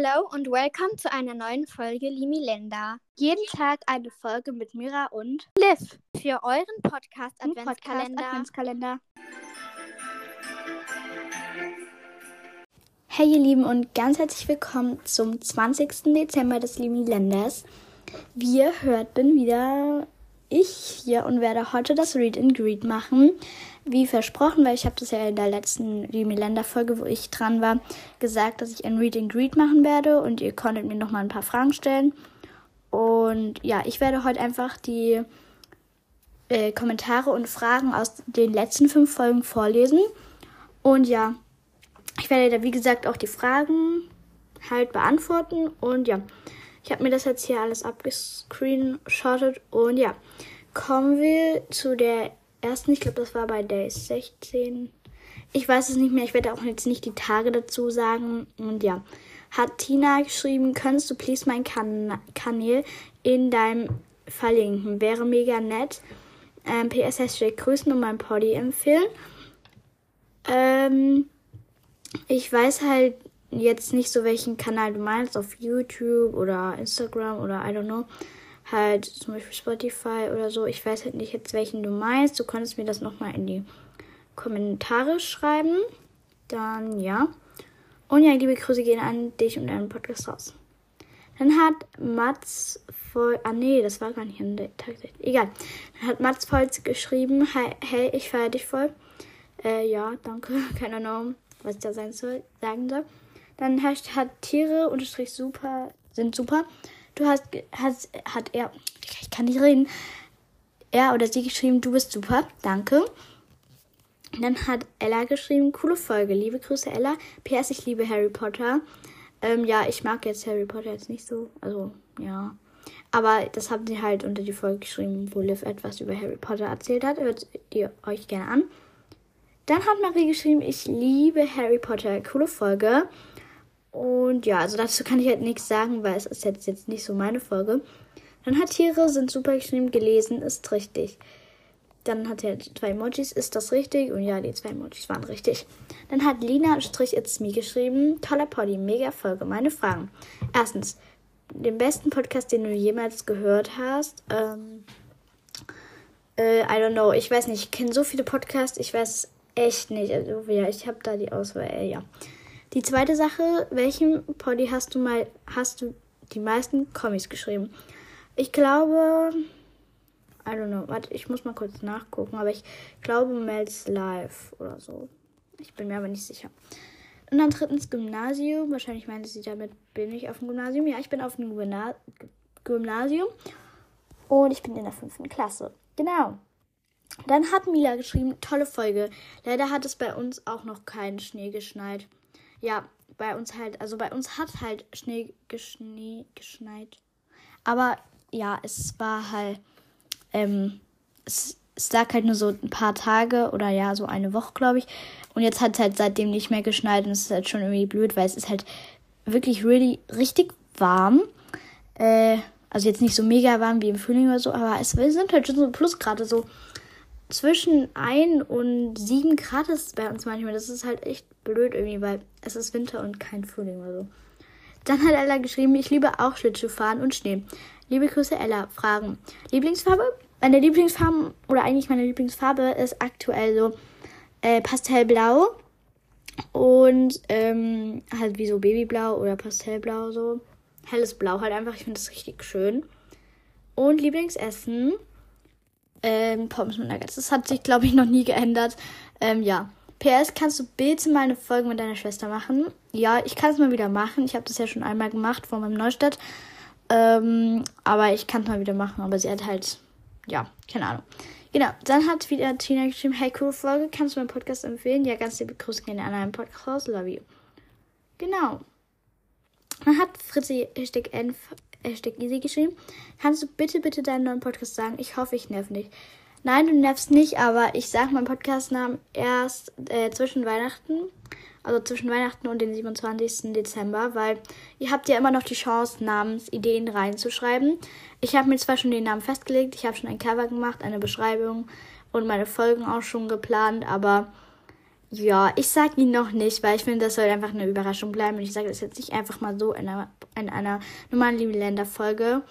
Hello und welcome zu einer neuen Folge Limilenda. Jeden Tag eine Folge mit Mira und Liv für euren Podcast Adventskalender. Podcast Adventskalender. Hey ihr Lieben und ganz herzlich willkommen zum 20. Dezember des. Wie ihr hört, bin wieder ich hier und werde heute das Read and Greet machen. Wie versprochen, weil ich habe das ja in der letzten Limilender-Folge, wo ich dran war, gesagt, dass ich ein Read and Greet machen werde und ihr konntet mir noch mal ein paar Fragen stellen. Und ja, ich werde heute einfach die äh, Kommentare und Fragen aus den letzten fünf Folgen vorlesen. Und ja, ich werde da wie gesagt auch die Fragen halt beantworten. Und ja, ich habe mir das jetzt hier alles abgescreenshottet. Und ja, kommen wir zu der ersten. Ich glaube, das war bei Day 16. Ich weiß es nicht mehr. Ich werde auch jetzt nicht die Tage dazu sagen. Und ja, hat Tina geschrieben, könntest du please meinen kan Kanal in deinem verlinken? Wäre mega nett. Ähm, PS Hashtag grüßen und mein Poddy empfehlen. Ähm, ich weiß halt jetzt nicht so, welchen Kanal du meinst, auf YouTube oder Instagram oder I don't know. Halt zum Beispiel Spotify oder so. Ich weiß halt nicht jetzt, welchen du meinst. Du konntest mir das nochmal in die Kommentare schreiben. Dann ja. Und ja, liebe Grüße gehen an dich und deinen Podcast raus. Dann hat Mats voll. Ah nee, das war gar nicht an der Tag. Egal. Dann hat Mats voll geschrieben, hey, ich feiere dich voll. Äh, ja, danke. Keine Ahnung, was ich da sein soll, sagen soll. Dann hat, hat Tiere unterstrich super, sind super. Du hast, hast, hat er, ich kann nicht reden. Er oder sie geschrieben, du bist super, danke. Dann hat Ella geschrieben, coole Folge, liebe Grüße Ella. PS, ich liebe Harry Potter. Ähm, ja, ich mag jetzt Harry Potter jetzt nicht so, also ja. Aber das haben sie halt unter die Folge geschrieben, wo Liv etwas über Harry Potter erzählt hat. Hört ihr euch gerne an. Dann hat Marie geschrieben, ich liebe Harry Potter. Coole Folge. Und ja, also dazu kann ich halt nichts sagen, weil es ist jetzt, jetzt nicht so meine Folge. Dann hat Tiere sind super geschrieben, gelesen ist richtig. Dann hat er zwei Emojis, ist das richtig? Und ja, die zwei Emojis waren richtig. Dann hat Lina Strich It's Me geschrieben, toller Poddy, mega Folge. Meine Fragen. Erstens, den besten Podcast, den du jemals gehört hast. Ähm, äh, I don't know, ich weiß nicht, ich kenne so viele Podcasts, ich weiß echt nicht. Also ja, ich habe da die Auswahl, äh, ja. Die zweite Sache, welchem Poddy hast du mal, hast du die meisten Comics geschrieben? Ich glaube, I don't know, warte, ich muss mal kurz nachgucken, aber ich glaube Mel's Life oder so. Ich bin mir aber nicht sicher. Und dann drittens Gymnasium. Wahrscheinlich meinte sie damit, bin ich auf dem Gymnasium. Ja, ich bin auf dem Gymnasium. Und ich bin in der fünften Klasse. Genau. Dann hat Mila geschrieben, tolle Folge. Leider hat es bei uns auch noch keinen Schnee geschneit. Ja, bei uns halt, also bei uns hat halt Schnee geschnee, geschneit. Aber ja, es war halt, ähm, es, es lag halt nur so ein paar Tage oder ja, so eine Woche, glaube ich. Und jetzt hat es halt seitdem nicht mehr geschneit und es ist halt schon irgendwie blöd, weil es ist halt wirklich really, richtig warm. Äh, also jetzt nicht so mega warm wie im Frühling oder so, aber es sind halt schon so Plusgrade, so zwischen 1 und 7 Grad ist bei uns manchmal. Das ist halt echt blöd irgendwie, weil es ist Winter und kein Frühling oder so. Dann hat Ella geschrieben, ich liebe auch Schlittschuhfahren und Schnee. Liebe Grüße, Ella. Fragen. Lieblingsfarbe? Meine Lieblingsfarbe, oder eigentlich meine Lieblingsfarbe ist aktuell so äh, Pastellblau. Und ähm, halt wie so Babyblau oder Pastellblau so. Helles Blau halt einfach. Ich finde das richtig schön. Und Lieblingsessen ähm, Pommes mit Nuggets. Das hat sich, glaube ich, noch nie geändert. Ähm, ja. PS, kannst du bitte mal eine Folge mit deiner Schwester machen? Ja, ich kann es mal wieder machen. Ich habe das ja schon einmal gemacht vor meinem Neustadt. Ähm, aber ich kann es mal wieder machen. Aber sie hat halt, ja, keine Ahnung. Genau, dann hat wieder Tina geschrieben, hey, coole Folge, kannst du meinen Podcast empfehlen? Ja, ganz liebe Grüße gerne an einen Podcast, love you. Genau. Dann hat Fritzi Hashtag N Hashtag Easy geschrieben. Kannst du bitte, bitte deinen neuen Podcast sagen? Ich hoffe, ich nerv nicht. Nein, du nervst nicht, aber ich sage meinen Podcastnamen erst äh, zwischen Weihnachten, also zwischen Weihnachten und den 27. Dezember, weil ihr habt ja immer noch die Chance, Namensideen reinzuschreiben. Ich habe mir zwar schon den Namen festgelegt, ich habe schon ein Cover gemacht, eine Beschreibung und meine Folgen auch schon geplant, aber Ja, ich sag ihn noch nicht, weil ich finde, das soll einfach eine Überraschung bleiben. Und ich sage das jetzt nicht einfach mal so in einer, in einer normalen Liebe-Länder-Folge.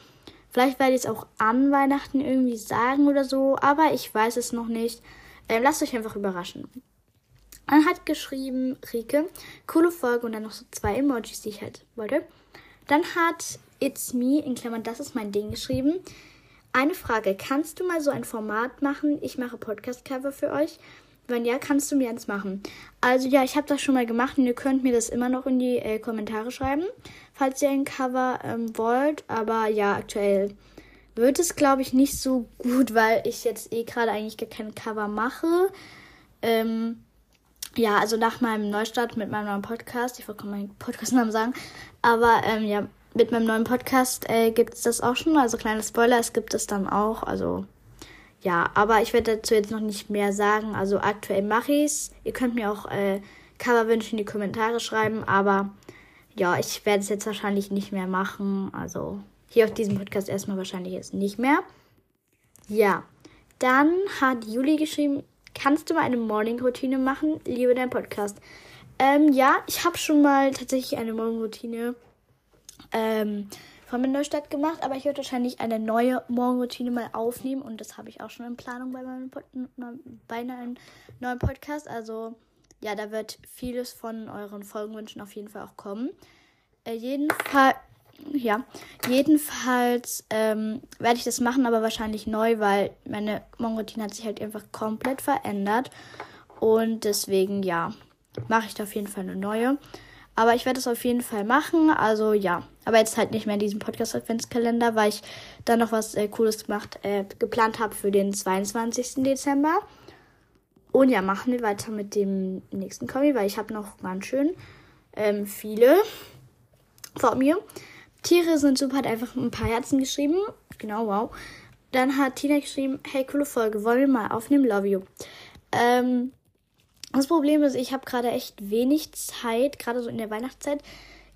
Vielleicht werde ich es auch an Weihnachten irgendwie sagen oder so, aber ich weiß es noch nicht. Ähm, lasst euch einfach überraschen. Dann hat geschrieben Rike, coole Folge und dann noch so zwei Emojis, die ich halt wollte. Dann hat It's Me, in Klammern, das ist mein Ding geschrieben. Eine Frage, kannst du mal so ein Format machen? Ich mache Podcast-Cover für euch. Wenn ja, kannst du mir eins machen. Also ja, ich habe das schon mal gemacht und ihr könnt mir das immer noch in die äh, Kommentare schreiben, falls ihr ein Cover ähm, wollt. Aber ja, aktuell wird es, glaube ich, nicht so gut, weil ich jetzt eh gerade eigentlich gar kein Cover mache. Ähm, ja, also nach meinem Neustart mit meinem neuen Podcast, ich wollte meinen Podcastnamen sagen, aber ähm, ja, mit meinem neuen Podcast äh, gibt es das auch schon. Also kleine Spoiler, es gibt es dann auch. Also ja, aber ich werde dazu jetzt noch nicht mehr sagen. Also aktuell mache ich es. Ihr könnt mir auch äh, Coverwünsche in die Kommentare schreiben, aber ja, ich werde es jetzt wahrscheinlich nicht mehr machen. Also hier auf diesem Podcast erstmal wahrscheinlich jetzt nicht mehr. Ja, dann hat Juli geschrieben, kannst du mal eine Morning-Routine machen? Liebe dein Podcast. Ähm, ja, ich habe schon mal tatsächlich eine Morgenroutine ähm, von der Neustadt gemacht, aber ich werde wahrscheinlich eine neue Morgenroutine mal aufnehmen und das habe ich auch schon in Planung bei meinem, Pod bei einem neuen Podcast. Also ja, da wird vieles von euren Folgenwünschen auf jeden Fall auch kommen. Äh, jedenfalls, ja, jedenfalls ähm, werde ich das machen, aber wahrscheinlich neu, weil meine Morgenroutine hat sich halt einfach komplett verändert und deswegen ja, mache ich da auf jeden Fall eine neue. Aber ich werde es auf jeden Fall machen. Also ja. Aber jetzt halt nicht mehr in diesem Podcast-Adventskalender, weil ich dann noch was äh, Cooles gemacht, äh, geplant habe für den 22. Dezember. Und ja, machen wir weiter mit dem nächsten Kommi, weil ich habe noch ganz schön ähm, viele vor mir. Tiere sind super, hat einfach ein paar Herzen geschrieben. Genau, wow. Dann hat Tina geschrieben, hey, coole Folge, wollen wir mal aufnehmen? Love you. Ähm, das Problem ist, ich habe gerade echt wenig Zeit, gerade so in der Weihnachtszeit.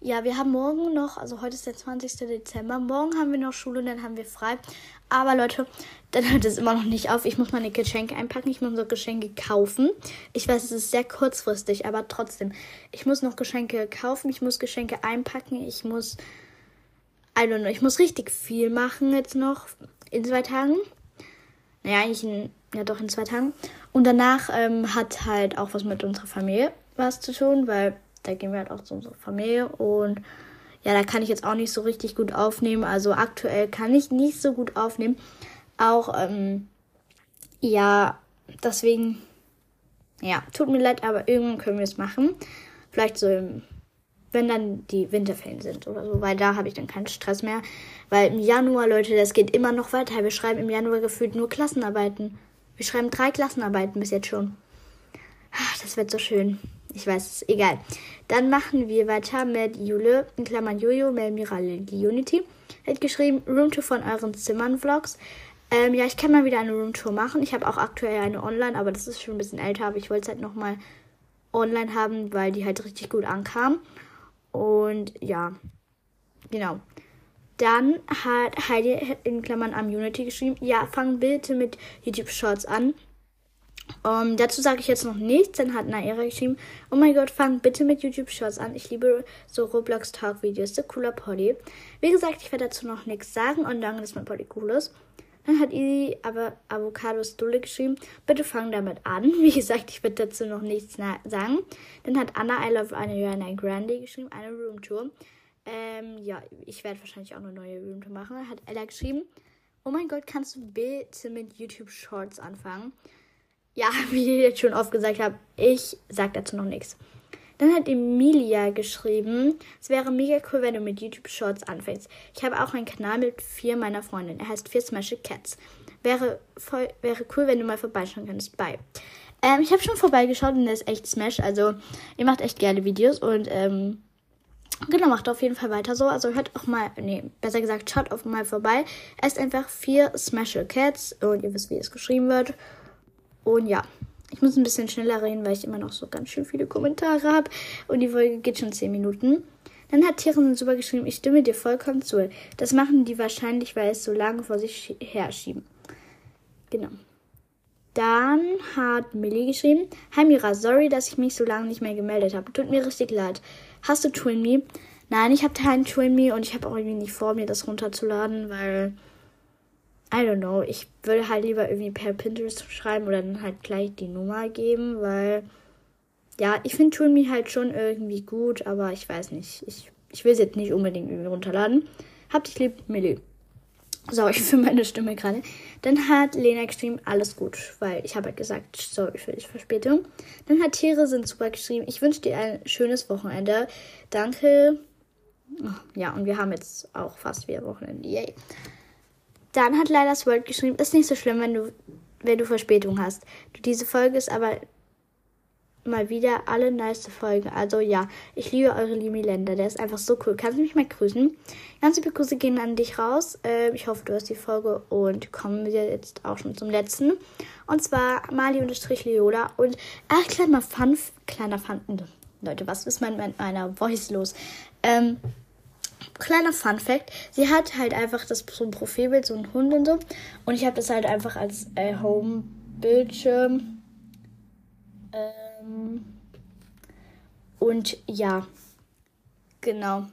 Ja, wir haben morgen noch, also heute ist der 20. Dezember, morgen haben wir noch Schule und dann haben wir frei. Aber Leute, dann hört es immer noch nicht auf. Ich muss meine Geschenke einpacken, ich muss noch Geschenke kaufen. Ich weiß, es ist sehr kurzfristig, aber trotzdem. Ich muss noch Geschenke kaufen, ich muss Geschenke einpacken, ich muss, I don't know, ich muss richtig viel machen jetzt noch in zwei Tagen. Naja, eigentlich in, ja doch in zwei Tagen. Und danach ähm, hat halt auch was mit unserer Familie was zu tun, weil da gehen wir halt auch zu unserer Familie und ja, da kann ich jetzt auch nicht so richtig gut aufnehmen. Also aktuell kann ich nicht so gut aufnehmen. Auch, ähm, ja, deswegen, ja, tut mir leid, aber irgendwann können wir es machen. Vielleicht so im, wenn dann die Winterferien sind oder so, weil da habe ich dann keinen Stress mehr. Weil im Januar, Leute, das geht immer noch weiter. Wir schreiben im Januar gefühlt nur Klassenarbeiten. Wir schreiben drei Klassenarbeiten bis jetzt schon. Ach, das wird so schön. Ich weiß es, egal. Dann machen wir weiter mit Jule, in Klammern Jojo, Melmira, Unity. Hat geschrieben, Roomtour von euren Zimmern-Vlogs. Ähm, ja, ich kann mal wieder eine Roomtour machen. Ich habe auch aktuell eine online, aber das ist schon ein bisschen älter. Aber ich wollte es halt nochmal online haben, weil die halt richtig gut ankam. Und ja, genau. Dann hat Heidi in Klammern am Unity geschrieben, ja, fang bitte mit YouTube Shorts an. Um, dazu sage ich jetzt noch nichts. Dann hat Naira geschrieben, oh mein Gott, fang bitte mit YouTube Shorts an. Ich liebe so Roblox Talk Videos. So cooler Polly. Wie gesagt, ich werde dazu noch nichts sagen und dann ist mein Polly cool ist. Dann hat Easy aber Avocados Dulle geschrieben, bitte fang damit an. Wie gesagt, ich werde dazu noch nichts sagen. Dann hat Anna I Love Ariana Grande geschrieben, eine Roomtour. Ähm, ja, ich werde wahrscheinlich auch eine neue Roomtour machen. Hat Ella geschrieben, oh mein Gott, kannst du bitte mit YouTube Shorts anfangen? Ja, wie ich jetzt schon oft gesagt habe, ich sag dazu noch nichts. Dann hat Emilia geschrieben, es wäre mega cool, wenn du mit YouTube Shorts anfängst. Ich habe auch einen Kanal mit vier meiner Freundinnen. Er heißt Vier Smash Cats. Wäre, voll, wäre cool, wenn du mal vorbeischauen könntest. Bye. Ähm, ich habe schon vorbeigeschaut und der ist echt Smash. Also, ihr macht echt geile Videos und ähm, Genau, macht auf jeden Fall weiter so. Also hört auch mal, nee, besser gesagt, schaut auch mal vorbei. Er ist einfach vier Smashel Cats und ihr wisst, wie es geschrieben wird. Und ja, ich muss ein bisschen schneller reden, weil ich immer noch so ganz schön viele Kommentare habe. Und die Folge geht schon 10 Minuten. Dann hat Tieren super geschrieben, ich stimme dir vollkommen zu. Das machen die wahrscheinlich, weil es so lange vor sich herschieben. Genau. Dann hat Millie geschrieben, Hi Mira, sorry, dass ich mich so lange nicht mehr gemeldet habe. Tut mir richtig leid. Hast du Twinme? Nein, ich habe keinen Twinme und ich habe auch irgendwie nicht vor, mir das runterzuladen, weil I don't know, ich würde halt lieber irgendwie per Pinterest schreiben oder dann halt gleich die Nummer geben, weil ja, ich finde Twinme halt schon irgendwie gut, aber ich weiß nicht. Ich, ich will es jetzt nicht unbedingt irgendwie runterladen. Habt dich lieb, Millie. Sorry für meine Stimme gerade. Dann hat Lena geschrieben, alles gut, weil ich habe halt gesagt, sorry für die Verspätung. Dann hat Tiere sind super geschrieben, ich wünsche dir ein schönes Wochenende. Danke. Ja, und wir haben jetzt auch fast wieder Wochenende. Yay. Dann hat leider World geschrieben, ist nicht so schlimm, wenn du, wenn du Verspätung hast. Diese Folge ist aber mal wieder alle nice Folgen. Also ja, ich liebe eure Limi Länder. Der ist einfach so cool. Kannst du mich mal grüßen? Ganz liebe Grüße gehen an dich raus. Äh, ich hoffe, du hast die Folge und kommen wir jetzt auch schon zum letzten. Und zwar Mali-Leola und ach, kleiner Fun, kleiner Fun, Leute, was ist mit meiner Voice los? Ähm, kleiner Fun Fact, sie hat halt einfach das so ein Profilbild, so ein Hund und so. Und ich habe das halt einfach als äh, Home-Bildschirm. Ähm, und ja, genau.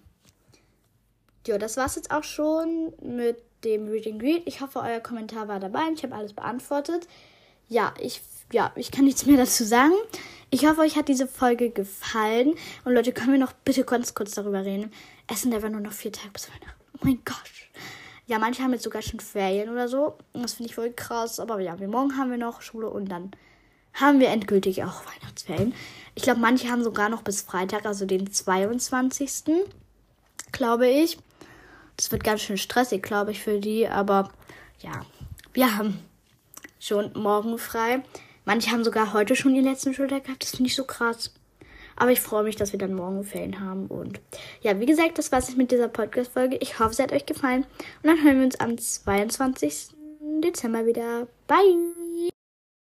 Ja, das war's jetzt auch schon mit dem Reading Greet. Ich hoffe, euer Kommentar war dabei. Ich habe alles beantwortet. Ja, ich, ja, ich kann nichts mehr dazu sagen. Ich hoffe, euch hat diese Folge gefallen. Und Leute, können wir noch bitte ganz kurz darüber reden? Es sind einfach nur noch vier Tage bis Weihnachten. Oh mein Gott. Ja, manche haben jetzt sogar schon Ferien oder so. Das finde ich voll krass. Aber ja, morgen haben wir noch Schule und dann haben wir endgültig auch Weihnachtsferien. Ich glaube, manche haben sogar noch bis Freitag, also den 22. glaube ich. Das wird ganz schön stressig, glaube ich, für die. Aber ja, wir haben schon morgen frei. Manche haben sogar heute schon ihren letzten Schultag gehabt. Das finde ich so krass. Aber ich freue mich, dass wir dann morgen Ferien haben. Und ja, wie gesagt, das war's mit dieser Podcast-Folge. Ich hoffe, es hat euch gefallen. Und dann hören wir uns am 22. Dezember wieder. Bye!